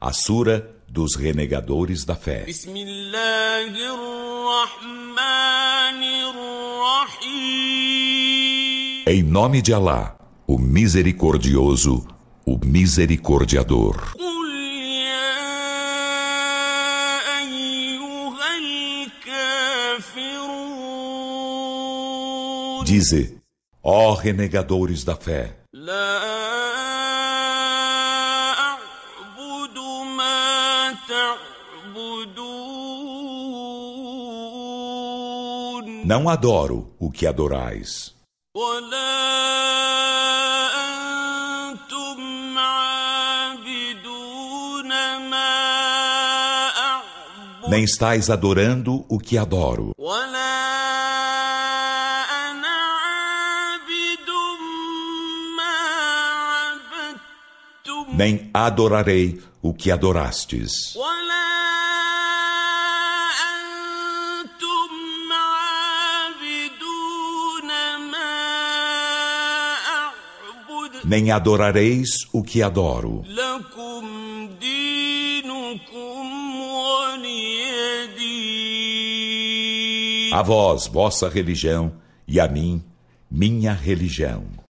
A Sura dos Renegadores da Fé. Em nome de Alá, o Misericordioso, o Misericordiador. Dize, ó renegadores da fé. Não adoro o que adorais. Nem estáis adorando o que adoro. nem adorarei o que adorastes. Nem adorareis o que adoro. A vós, vossa religião, e a mim, minha religião.